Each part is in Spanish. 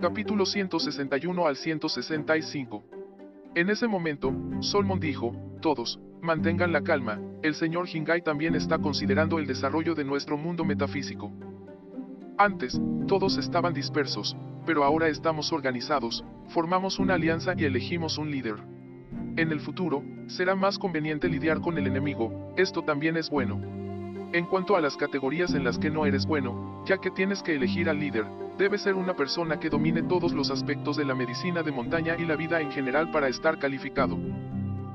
Capítulo 161 al 165. En ese momento, Solmon dijo, todos, mantengan la calma, el señor Hingai también está considerando el desarrollo de nuestro mundo metafísico. Antes, todos estaban dispersos, pero ahora estamos organizados, formamos una alianza y elegimos un líder. En el futuro, será más conveniente lidiar con el enemigo, esto también es bueno. En cuanto a las categorías en las que no eres bueno, ya que tienes que elegir al líder, debe ser una persona que domine todos los aspectos de la medicina de montaña y la vida en general para estar calificado.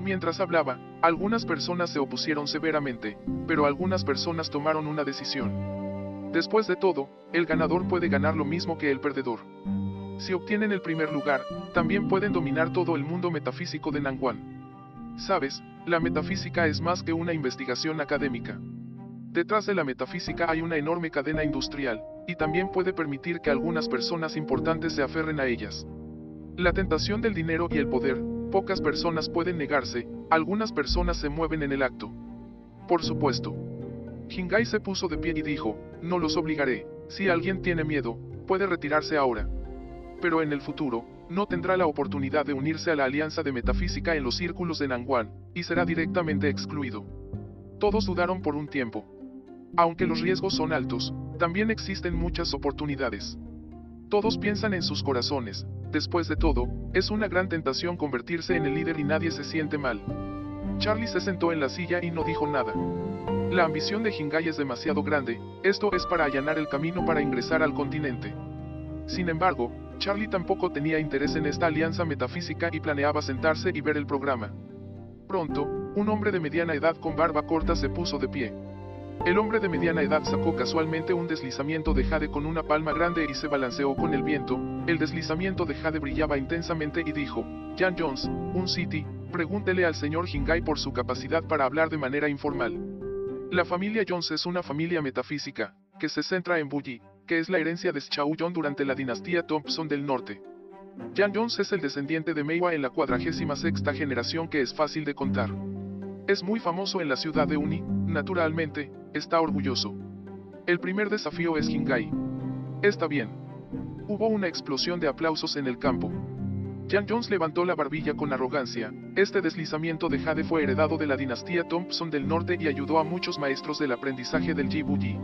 Mientras hablaba, algunas personas se opusieron severamente, pero algunas personas tomaron una decisión. Después de todo, el ganador puede ganar lo mismo que el perdedor. Si obtienen el primer lugar, también pueden dominar todo el mundo metafísico de Nanguan. Sabes, la metafísica es más que una investigación académica. Detrás de la metafísica hay una enorme cadena industrial, y también puede permitir que algunas personas importantes se aferren a ellas. La tentación del dinero y el poder, pocas personas pueden negarse, algunas personas se mueven en el acto. Por supuesto. Hingai se puso de pie y dijo, no los obligaré, si alguien tiene miedo, puede retirarse ahora. Pero en el futuro, no tendrá la oportunidad de unirse a la alianza de metafísica en los círculos de Nanguan, y será directamente excluido. Todos dudaron por un tiempo. Aunque los riesgos son altos, también existen muchas oportunidades. Todos piensan en sus corazones, después de todo, es una gran tentación convertirse en el líder y nadie se siente mal. Charlie se sentó en la silla y no dijo nada. La ambición de Hingai es demasiado grande, esto es para allanar el camino para ingresar al continente. Sin embargo, Charlie tampoco tenía interés en esta alianza metafísica y planeaba sentarse y ver el programa. Pronto, un hombre de mediana edad con barba corta se puso de pie. El hombre de mediana edad sacó casualmente un deslizamiento de jade con una palma grande y se balanceó con el viento. El deslizamiento de jade brillaba intensamente y dijo, Jan Jones, un City, pregúntele al señor Hingai por su capacidad para hablar de manera informal. La familia Jones es una familia metafísica, que se centra en Bully, que es la herencia de Chao durante la dinastía Thompson del Norte. Jan Jones es el descendiente de Meiwa en la cuadragésima sexta generación que es fácil de contar. Es muy famoso en la ciudad de Uni, naturalmente, está orgulloso. El primer desafío es Hingai. Está bien. Hubo una explosión de aplausos en el campo. Jan Jones levantó la barbilla con arrogancia. Este deslizamiento de Jade fue heredado de la dinastía Thompson del Norte y ayudó a muchos maestros del aprendizaje del Jibuji.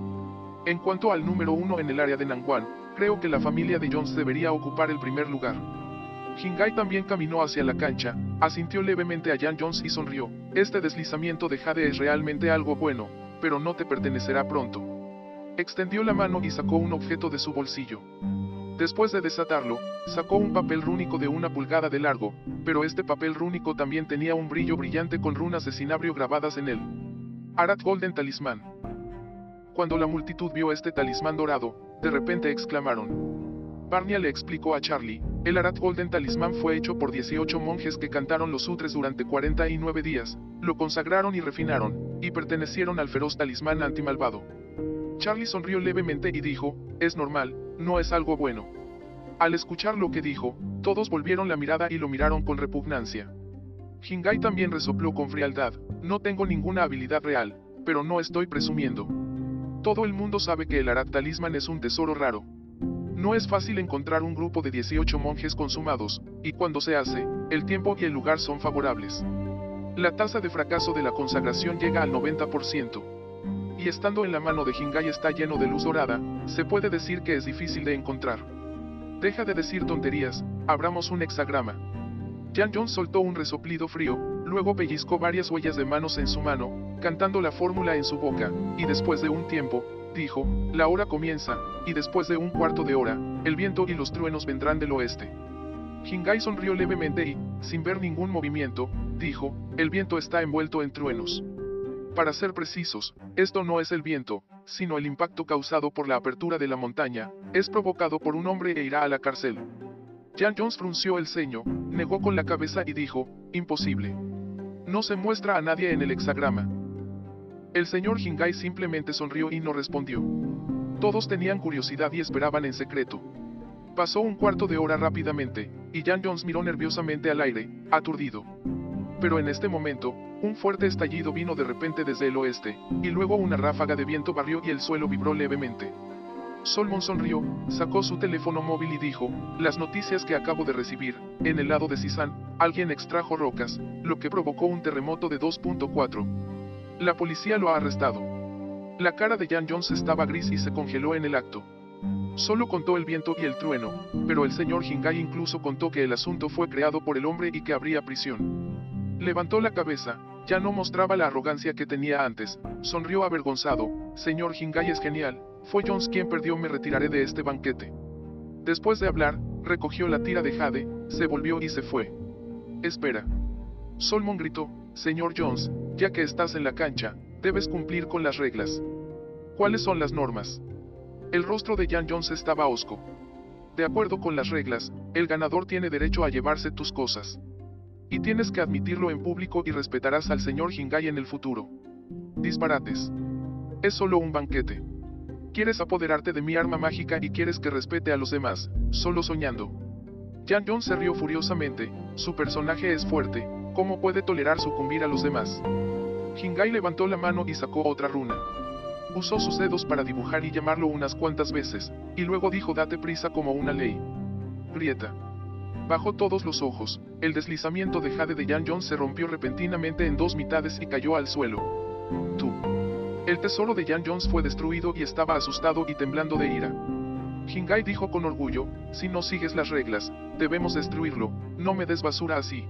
En cuanto al número uno en el área de Nangwan, creo que la familia de Jones debería ocupar el primer lugar. Hingai también caminó hacia la cancha, asintió levemente a Jan Jones y sonrió. Este deslizamiento de Jade es realmente algo bueno, pero no te pertenecerá pronto. Extendió la mano y sacó un objeto de su bolsillo. Después de desatarlo, sacó un papel rúnico de una pulgada de largo, pero este papel rúnico también tenía un brillo brillante con runas de cinabrio grabadas en él. Arat Golden Talismán. Cuando la multitud vio este talismán dorado, de repente exclamaron. Barnia le explicó a Charlie, el Arat Golden Talismán fue hecho por 18 monjes que cantaron los sutres durante 49 días, lo consagraron y refinaron, y pertenecieron al feroz talismán antimalvado. Charlie sonrió levemente y dijo, es normal, no es algo bueno. Al escuchar lo que dijo, todos volvieron la mirada y lo miraron con repugnancia. Hingai también resopló con frialdad, no tengo ninguna habilidad real, pero no estoy presumiendo. Todo el mundo sabe que el Arat Talismán es un tesoro raro. No es fácil encontrar un grupo de 18 monjes consumados, y cuando se hace, el tiempo y el lugar son favorables. La tasa de fracaso de la consagración llega al 90%. Y estando en la mano de Hingai está lleno de luz dorada, se puede decir que es difícil de encontrar. Deja de decir tonterías, abramos un hexagrama. Jan Jones soltó un resoplido frío, luego pellizcó varias huellas de manos en su mano, cantando la fórmula en su boca, y después de un tiempo, dijo, la hora comienza, y después de un cuarto de hora, el viento y los truenos vendrán del oeste. Hingai sonrió levemente y, sin ver ningún movimiento, dijo, el viento está envuelto en truenos. Para ser precisos, esto no es el viento, sino el impacto causado por la apertura de la montaña, es provocado por un hombre e irá a la cárcel. Jan Jones frunció el ceño, negó con la cabeza y dijo, imposible. No se muestra a nadie en el hexagrama. El señor Hingai simplemente sonrió y no respondió. Todos tenían curiosidad y esperaban en secreto. Pasó un cuarto de hora rápidamente, y Jan Jones miró nerviosamente al aire, aturdido. Pero en este momento, un fuerte estallido vino de repente desde el oeste, y luego una ráfaga de viento barrió y el suelo vibró levemente. Solmon sonrió, sacó su teléfono móvil y dijo, las noticias que acabo de recibir, en el lado de Sisan, alguien extrajo rocas, lo que provocó un terremoto de 2.4. La policía lo ha arrestado. La cara de Jan Jones estaba gris y se congeló en el acto. Solo contó el viento y el trueno, pero el señor Hingai incluso contó que el asunto fue creado por el hombre y que habría prisión. Levantó la cabeza, ya no mostraba la arrogancia que tenía antes, sonrió avergonzado, señor Hingai es genial, fue Jones quien perdió me retiraré de este banquete. Después de hablar, recogió la tira de Jade, se volvió y se fue. Espera. Solomon gritó, Señor Jones, ya que estás en la cancha, debes cumplir con las reglas. ¿Cuáles son las normas? El rostro de Jan Jones estaba hosco. De acuerdo con las reglas, el ganador tiene derecho a llevarse tus cosas. Y tienes que admitirlo en público y respetarás al señor Hingai en el futuro. Disparates. Es solo un banquete. Quieres apoderarte de mi arma mágica y quieres que respete a los demás, solo soñando. Jan Jones se rió furiosamente, su personaje es fuerte, ¿cómo puede tolerar sucumbir a los demás? Hingai levantó la mano y sacó otra runa. Usó sus dedos para dibujar y llamarlo unas cuantas veces, y luego dijo date prisa como una ley. Grieta. Bajó todos los ojos, el deslizamiento de Jade de Jan Jones se rompió repentinamente en dos mitades y cayó al suelo. Tú. El tesoro de Jan Jones fue destruido y estaba asustado y temblando de ira. Hingai dijo con orgullo, si no sigues las reglas, debemos destruirlo, no me des basura así.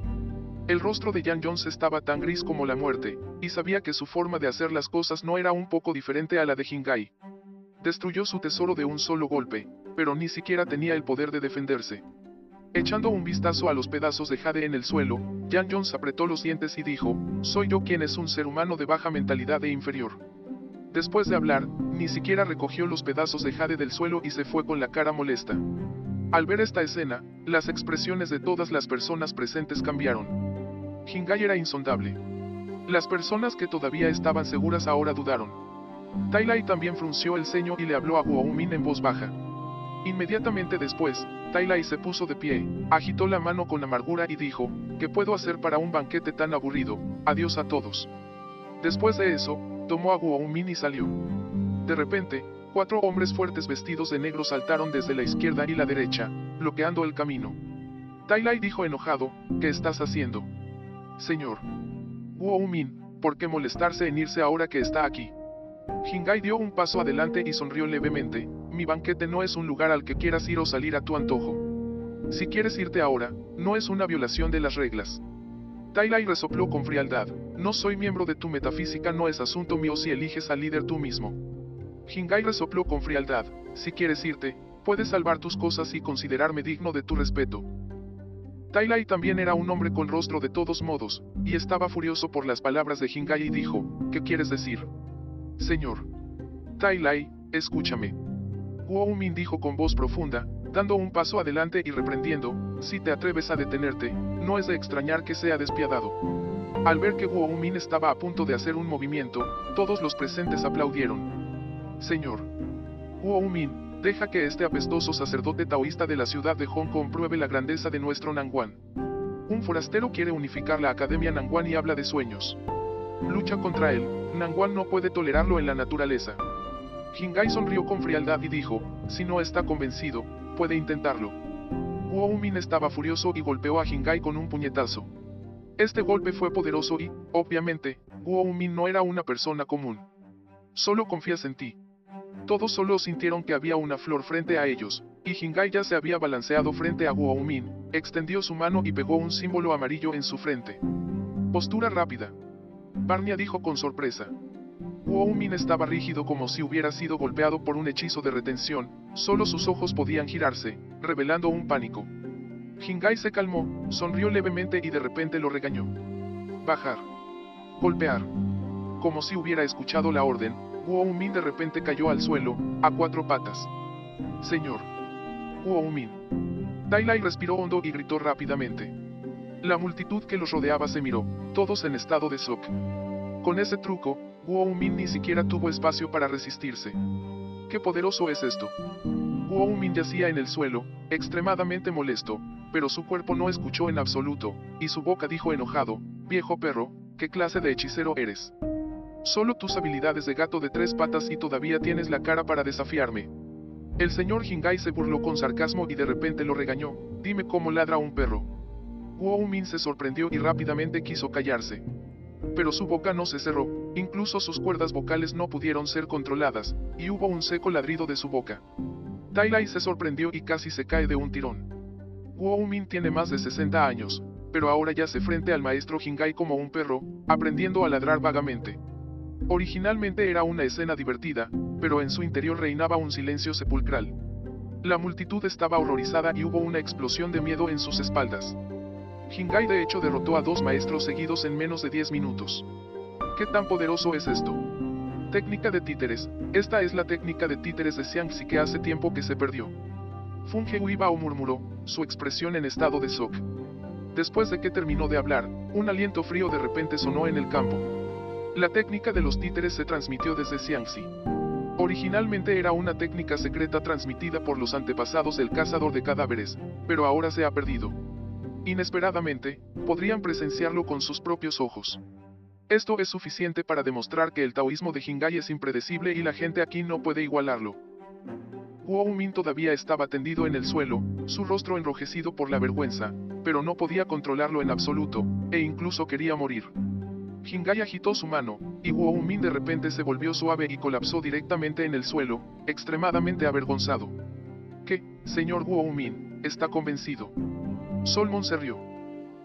El rostro de Jan Jones estaba tan gris como la muerte, y sabía que su forma de hacer las cosas no era un poco diferente a la de Hingai. Destruyó su tesoro de un solo golpe, pero ni siquiera tenía el poder de defenderse. Echando un vistazo a los pedazos de jade en el suelo, Jan Jones apretó los dientes y dijo, soy yo quien es un ser humano de baja mentalidad e inferior. Después de hablar, ni siquiera recogió los pedazos de jade del suelo y se fue con la cara molesta. Al ver esta escena, las expresiones de todas las personas presentes cambiaron. Hingai era insondable. Las personas que todavía estaban seguras ahora dudaron. Tailai también frunció el ceño y le habló a Guomin en voz baja. Inmediatamente después, Tailai se puso de pie, agitó la mano con amargura y dijo, ¿qué puedo hacer para un banquete tan aburrido? Adiós a todos. Después de eso, tomó a Guomin y salió. De repente, cuatro hombres fuertes vestidos de negro saltaron desde la izquierda y la derecha, bloqueando el camino. Tailai dijo enojado, ¿qué estás haciendo? Señor. Guomin, ¿por qué molestarse en irse ahora que está aquí? Hingai dio un paso adelante y sonrió levemente, mi banquete no es un lugar al que quieras ir o salir a tu antojo. Si quieres irte ahora, no es una violación de las reglas. Tailai resopló con frialdad, no soy miembro de tu metafísica, no es asunto mío si eliges al líder tú mismo. Hingai resopló con frialdad, si quieres irte, puedes salvar tus cosas y considerarme digno de tu respeto. Tailai también era un hombre con rostro de todos modos, y estaba furioso por las palabras de Hingai y dijo, ¿qué quieres decir? Señor. Tailai, escúchame. Min dijo con voz profunda, dando un paso adelante y reprendiendo, si te atreves a detenerte, no es de extrañar que sea despiadado. Al ver que Min estaba a punto de hacer un movimiento, todos los presentes aplaudieron. Señor. Min, deja que este apestoso sacerdote taoísta de la ciudad de Hong Kong pruebe la grandeza de nuestro Nangwan. Un forastero quiere unificar la Academia Nangwan y habla de sueños. Lucha contra él, Nangwan no puede tolerarlo en la naturaleza. Hingai sonrió con frialdad y dijo, si no está convencido, puede intentarlo. Guo Min estaba furioso y golpeó a Hingai con un puñetazo. Este golpe fue poderoso y, obviamente, Guo Min no era una persona común. Solo confías en ti. Todos solo sintieron que había una flor frente a ellos, y Hingai ya se había balanceado frente a Guo Min, extendió su mano y pegó un símbolo amarillo en su frente. Postura rápida. Barnia dijo con sorpresa. Min estaba rígido como si hubiera sido golpeado por un hechizo de retención, solo sus ojos podían girarse, revelando un pánico. Hingai se calmó, sonrió levemente y de repente lo regañó. Bajar. Golpear. Como si hubiera escuchado la orden, Min de repente cayó al suelo, a cuatro patas. Señor. Min. Tailai respiró hondo y gritó rápidamente. La multitud que los rodeaba se miró, todos en estado de shock. Con ese truco, Guo Min ni siquiera tuvo espacio para resistirse. ¡Qué poderoso es esto! Guo Min yacía en el suelo, extremadamente molesto, pero su cuerpo no escuchó en absoluto, y su boca dijo enojado, viejo perro, ¿qué clase de hechicero eres? Solo tus habilidades de gato de tres patas y todavía tienes la cara para desafiarme. El señor Hingai se burló con sarcasmo y de repente lo regañó, dime cómo ladra un perro. Guo Min se sorprendió y rápidamente quiso callarse. Pero su boca no se cerró, incluso sus cuerdas vocales no pudieron ser controladas, y hubo un seco ladrido de su boca. Tai Lai se sorprendió y casi se cae de un tirón. Guo Min tiene más de 60 años, pero ahora yace frente al maestro Hingai como un perro, aprendiendo a ladrar vagamente. Originalmente era una escena divertida, pero en su interior reinaba un silencio sepulcral. La multitud estaba horrorizada y hubo una explosión de miedo en sus espaldas. Hingai de hecho derrotó a dos maestros seguidos en menos de 10 minutos. ¿Qué tan poderoso es esto? Técnica de títeres. Esta es la técnica de títeres de Xiangxi que hace tiempo que se perdió. Funge o murmuró, su expresión en estado de shock. Después de que terminó de hablar, un aliento frío de repente sonó en el campo. La técnica de los títeres se transmitió desde Xiangxi. Originalmente era una técnica secreta transmitida por los antepasados del cazador de cadáveres, pero ahora se ha perdido. Inesperadamente, podrían presenciarlo con sus propios ojos. Esto es suficiente para demostrar que el taoísmo de Jingai es impredecible y la gente aquí no puede igualarlo. Guo Min todavía estaba tendido en el suelo, su rostro enrojecido por la vergüenza, pero no podía controlarlo en absoluto, e incluso quería morir. Jingai agitó su mano, y Guo Min de repente se volvió suave y colapsó directamente en el suelo, extremadamente avergonzado. ¿Qué, señor Guo Min, está convencido? Solmon se rió.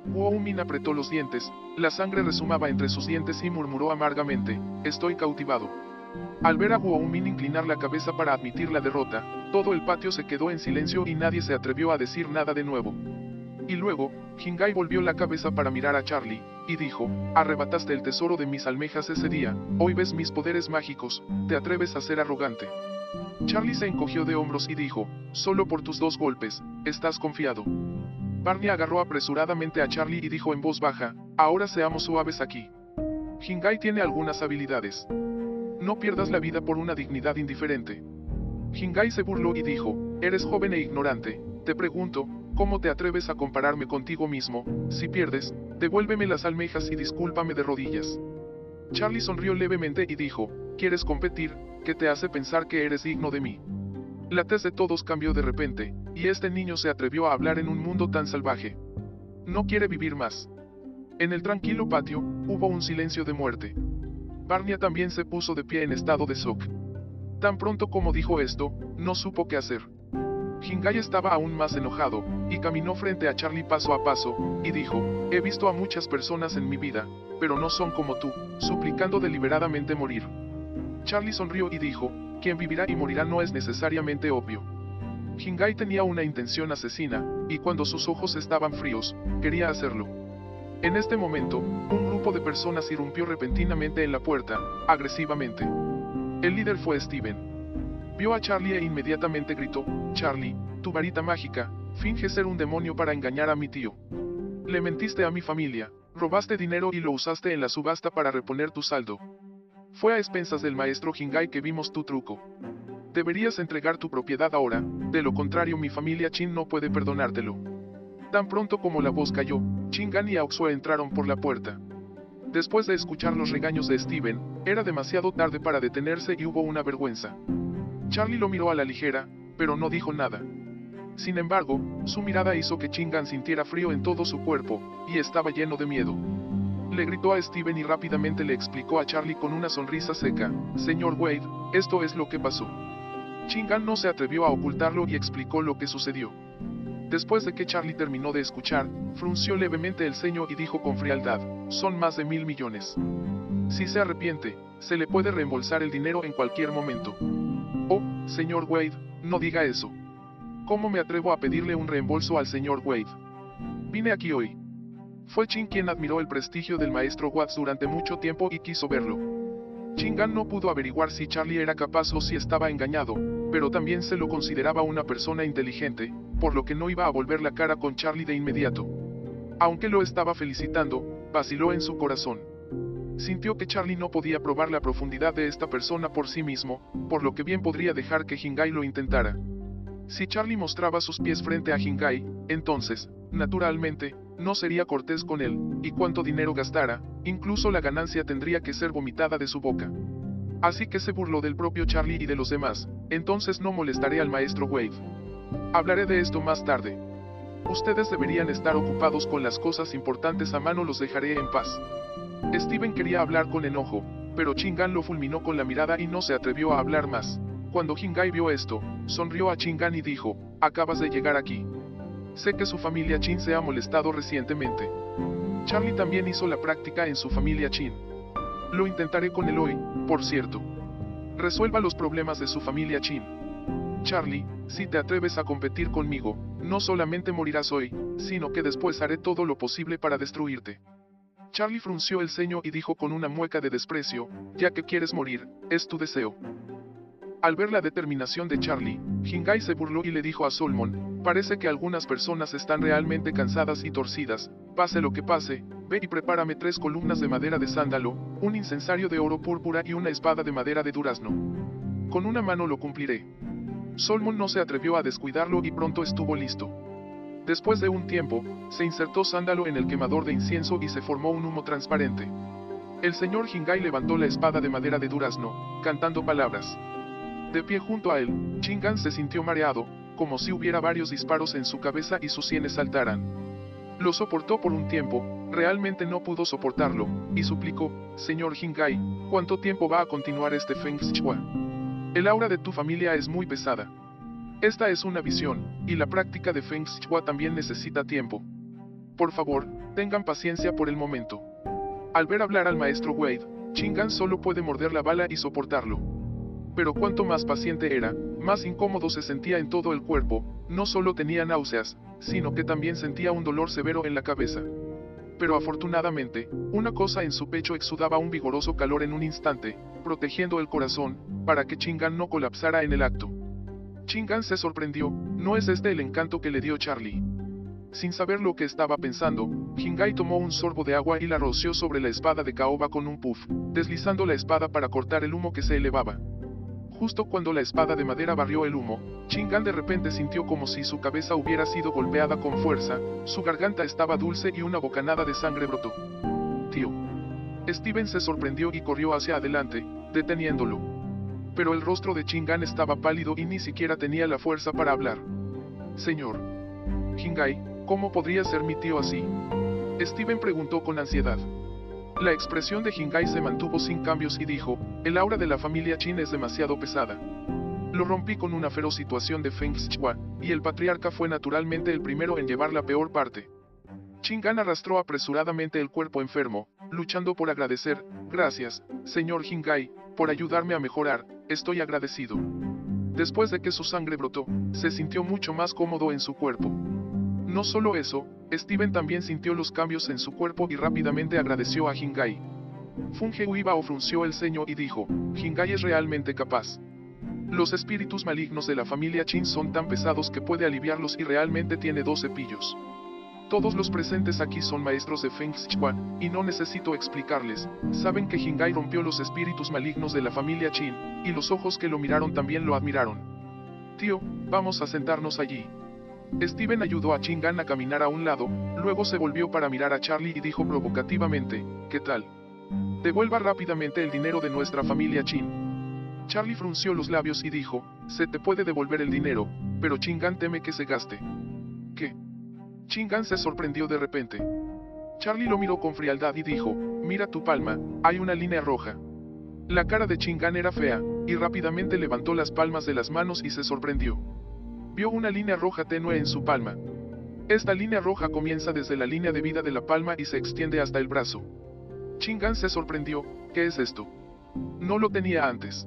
Guo Min apretó los dientes, la sangre resumaba entre sus dientes y murmuró amargamente, estoy cautivado. Al ver a Guo Min inclinar la cabeza para admitir la derrota, todo el patio se quedó en silencio y nadie se atrevió a decir nada de nuevo. Y luego, Jingai volvió la cabeza para mirar a Charlie, y dijo, arrebataste el tesoro de mis almejas ese día, hoy ves mis poderes mágicos, te atreves a ser arrogante. Charlie se encogió de hombros y dijo, solo por tus dos golpes, estás confiado. Barney agarró apresuradamente a Charlie y dijo en voz baja, ahora seamos suaves aquí. Jingai tiene algunas habilidades. No pierdas la vida por una dignidad indiferente. Jingai se burló y dijo, eres joven e ignorante, te pregunto, ¿cómo te atreves a compararme contigo mismo? Si pierdes, devuélveme las almejas y discúlpame de rodillas. Charlie sonrió levemente y dijo, ¿quieres competir? ¿Qué te hace pensar que eres digno de mí? La tez de todos cambió de repente, y este niño se atrevió a hablar en un mundo tan salvaje. No quiere vivir más. En el tranquilo patio, hubo un silencio de muerte. Barnia también se puso de pie en estado de shock. Tan pronto como dijo esto, no supo qué hacer. Jingai estaba aún más enojado, y caminó frente a Charlie paso a paso, y dijo, he visto a muchas personas en mi vida, pero no son como tú, suplicando deliberadamente morir. Charlie sonrió y dijo, quien vivirá y morirá no es necesariamente obvio. Jingai tenía una intención asesina, y cuando sus ojos estaban fríos, quería hacerlo. En este momento, un grupo de personas irrumpió repentinamente en la puerta, agresivamente. El líder fue Steven. Vio a Charlie e inmediatamente gritó, Charlie, tu varita mágica, finge ser un demonio para engañar a mi tío. Le mentiste a mi familia, robaste dinero y lo usaste en la subasta para reponer tu saldo. Fue a expensas del maestro Jingai que vimos tu truco. Deberías entregar tu propiedad ahora, de lo contrario mi familia Chin no puede perdonártelo. Tan pronto como la voz cayó, Chingan y Auxue entraron por la puerta. Después de escuchar los regaños de Steven, era demasiado tarde para detenerse y hubo una vergüenza. Charlie lo miró a la ligera, pero no dijo nada. Sin embargo, su mirada hizo que Chingan sintiera frío en todo su cuerpo, y estaba lleno de miedo. Le gritó a Steven y rápidamente le explicó a Charlie con una sonrisa seca, Señor Wade, esto es lo que pasó. Chingan no se atrevió a ocultarlo y explicó lo que sucedió. Después de que Charlie terminó de escuchar, frunció levemente el ceño y dijo con frialdad, son más de mil millones. Si se arrepiente, se le puede reembolsar el dinero en cualquier momento. Señor Wade, no diga eso. ¿Cómo me atrevo a pedirle un reembolso al señor Wade? Vine aquí hoy. Fue Chin quien admiró el prestigio del maestro Watts durante mucho tiempo y quiso verlo. Chingan no pudo averiguar si Charlie era capaz o si estaba engañado, pero también se lo consideraba una persona inteligente, por lo que no iba a volver la cara con Charlie de inmediato. Aunque lo estaba felicitando, vaciló en su corazón. Sintió que Charlie no podía probar la profundidad de esta persona por sí mismo, por lo que bien podría dejar que Jingai lo intentara. Si Charlie mostraba sus pies frente a Jingai, entonces, naturalmente, no sería cortés con él, y cuánto dinero gastara, incluso la ganancia tendría que ser vomitada de su boca. Así que se burló del propio Charlie y de los demás, entonces no molestaré al maestro Wave. Hablaré de esto más tarde. Ustedes deberían estar ocupados con las cosas importantes a mano, los dejaré en paz. Steven quería hablar con enojo, pero Chingan lo fulminó con la mirada y no se atrevió a hablar más. Cuando Hingai vio esto, sonrió a Chingan y dijo, acabas de llegar aquí. Sé que su familia Chin se ha molestado recientemente. Charlie también hizo la práctica en su familia Chin. Lo intentaré con él hoy, por cierto. Resuelva los problemas de su familia Chin. Charlie, si te atreves a competir conmigo, no solamente morirás hoy, sino que después haré todo lo posible para destruirte. Charlie frunció el ceño y dijo con una mueca de desprecio, ya que quieres morir, es tu deseo. Al ver la determinación de Charlie, Hingai se burló y le dijo a Solomon, parece que algunas personas están realmente cansadas y torcidas, pase lo que pase, ve y prepárame tres columnas de madera de sándalo, un incensario de oro púrpura y una espada de madera de durazno. Con una mano lo cumpliré. Solomon no se atrevió a descuidarlo y pronto estuvo listo. Después de un tiempo, se insertó sándalo en el quemador de incienso y se formó un humo transparente. El señor Hingai levantó la espada de madera de durazno, cantando palabras. De pie junto a él, Chingan se sintió mareado, como si hubiera varios disparos en su cabeza y sus sienes saltaran. Lo soportó por un tiempo, realmente no pudo soportarlo, y suplicó, Señor Hingai, ¿cuánto tiempo va a continuar este Feng Shui? El aura de tu familia es muy pesada. Esta es una visión, y la práctica de Feng Shui también necesita tiempo. Por favor, tengan paciencia por el momento. Al ver hablar al maestro Wade, Chingan solo puede morder la bala y soportarlo. Pero cuanto más paciente era, más incómodo se sentía en todo el cuerpo, no solo tenía náuseas, sino que también sentía un dolor severo en la cabeza. Pero afortunadamente, una cosa en su pecho exudaba un vigoroso calor en un instante, protegiendo el corazón, para que Chingan no colapsara en el acto. Chingan se sorprendió, ¿no es este el encanto que le dio Charlie? Sin saber lo que estaba pensando, Hingai tomó un sorbo de agua y la roció sobre la espada de caoba con un puff, deslizando la espada para cortar el humo que se elevaba. Justo cuando la espada de madera barrió el humo, Chingan de repente sintió como si su cabeza hubiera sido golpeada con fuerza, su garganta estaba dulce y una bocanada de sangre brotó. Tío. Steven se sorprendió y corrió hacia adelante, deteniéndolo. Pero el rostro de Chingan estaba pálido y ni siquiera tenía la fuerza para hablar. Señor. Hingai, ¿cómo podría ser mi tío así? Steven preguntó con ansiedad. La expresión de Hingai se mantuvo sin cambios y dijo, el aura de la familia Chin es demasiado pesada. Lo rompí con una feroz situación de Feng Shui, y el patriarca fue naturalmente el primero en llevar la peor parte. Chingan arrastró apresuradamente el cuerpo enfermo, luchando por agradecer, gracias, señor Hingai, por ayudarme a mejorar, estoy agradecido. Después de que su sangre brotó, se sintió mucho más cómodo en su cuerpo. No solo eso, Steven también sintió los cambios en su cuerpo y rápidamente agradeció a Hingai. Funge Uiba frunció el ceño y dijo, Hingai es realmente capaz. Los espíritus malignos de la familia Chin son tan pesados que puede aliviarlos y realmente tiene dos cepillos. Todos los presentes aquí son maestros de Feng Shui, y no necesito explicarles, saben que Hingai rompió los espíritus malignos de la familia Qin, y los ojos que lo miraron también lo admiraron. Tío, vamos a sentarnos allí. Steven ayudó a Chingan a caminar a un lado, luego se volvió para mirar a Charlie y dijo provocativamente, ¿qué tal? Devuelva rápidamente el dinero de nuestra familia Chin. Charlie frunció los labios y dijo, se te puede devolver el dinero, pero Chingan teme que se gaste. ¿Qué? Chingan se sorprendió de repente. Charlie lo miró con frialdad y dijo, mira tu palma, hay una línea roja. La cara de Chingan era fea, y rápidamente levantó las palmas de las manos y se sorprendió. Vio una línea roja tenue en su palma. Esta línea roja comienza desde la línea de vida de la palma y se extiende hasta el brazo. Chingan se sorprendió, ¿qué es esto? No lo tenía antes.